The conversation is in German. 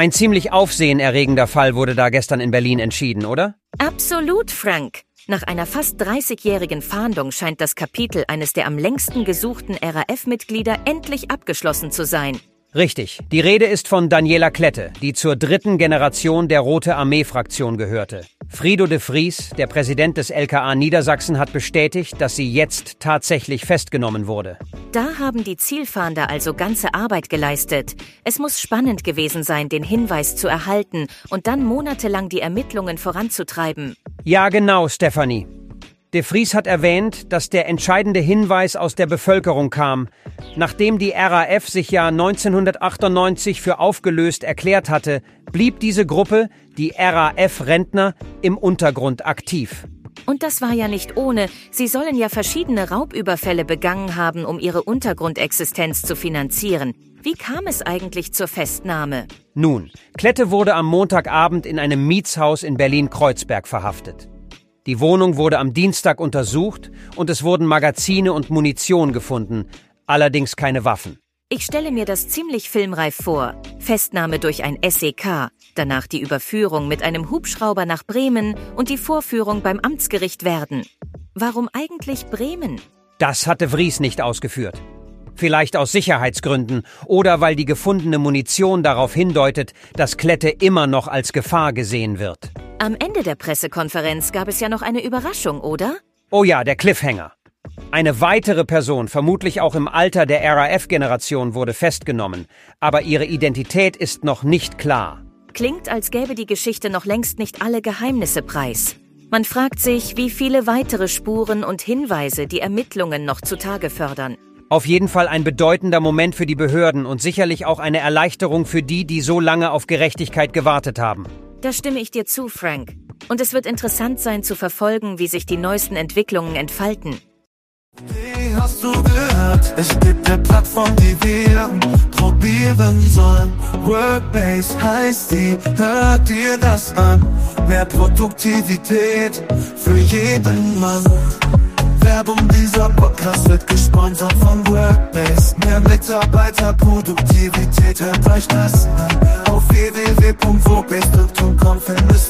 Ein ziemlich aufsehenerregender Fall wurde da gestern in Berlin entschieden, oder? Absolut, Frank. Nach einer fast 30-jährigen Fahndung scheint das Kapitel eines der am längsten gesuchten RAF-Mitglieder endlich abgeschlossen zu sein. Richtig. Die Rede ist von Daniela Klette, die zur dritten Generation der Rote Armee-Fraktion gehörte. Frido de Vries, der Präsident des LKA Niedersachsen, hat bestätigt, dass sie jetzt tatsächlich festgenommen wurde. Da haben die Zielfahnder also ganze Arbeit geleistet. Es muss spannend gewesen sein, den Hinweis zu erhalten und dann monatelang die Ermittlungen voranzutreiben. Ja, genau, Stefanie. De Vries hat erwähnt, dass der entscheidende Hinweis aus der Bevölkerung kam, nachdem die RAF sich ja 1998 für aufgelöst erklärt hatte, blieb diese Gruppe, die RAF-Rentner, im Untergrund aktiv. Und das war ja nicht ohne. Sie sollen ja verschiedene Raubüberfälle begangen haben, um ihre Untergrundexistenz zu finanzieren. Wie kam es eigentlich zur Festnahme? Nun, Klette wurde am Montagabend in einem Mietshaus in Berlin-Kreuzberg verhaftet. Die Wohnung wurde am Dienstag untersucht und es wurden Magazine und Munition gefunden, allerdings keine Waffen. Ich stelle mir das ziemlich filmreif vor. Festnahme durch ein SEK, danach die Überführung mit einem Hubschrauber nach Bremen und die Vorführung beim Amtsgericht Werden. Warum eigentlich Bremen? Das hatte Vries nicht ausgeführt. Vielleicht aus Sicherheitsgründen oder weil die gefundene Munition darauf hindeutet, dass Klette immer noch als Gefahr gesehen wird. Am Ende der Pressekonferenz gab es ja noch eine Überraschung, oder? Oh ja, der Cliffhanger. Eine weitere Person, vermutlich auch im Alter der RAF-Generation, wurde festgenommen, aber ihre Identität ist noch nicht klar. Klingt, als gäbe die Geschichte noch längst nicht alle Geheimnisse preis. Man fragt sich, wie viele weitere Spuren und Hinweise die Ermittlungen noch zutage fördern. Auf jeden Fall ein bedeutender Moment für die Behörden und sicherlich auch eine Erleichterung für die, die so lange auf Gerechtigkeit gewartet haben. Da stimme ich dir zu, Frank. Und es wird interessant sein zu verfolgen, wie sich die neuesten Entwicklungen entfalten. Wie hast du gehört? Es gibt eine Plattform, die wir probieren sollen. Workbase heißt die, hört dir das an. Mehr Produktivität für jeden Mann. Werbung dieser Podcast wird gesponsert von Workbase. Mehr Mitarbeiterproduktivität, hört euch das an. Auf www.workbase.com findest du was du brauchst.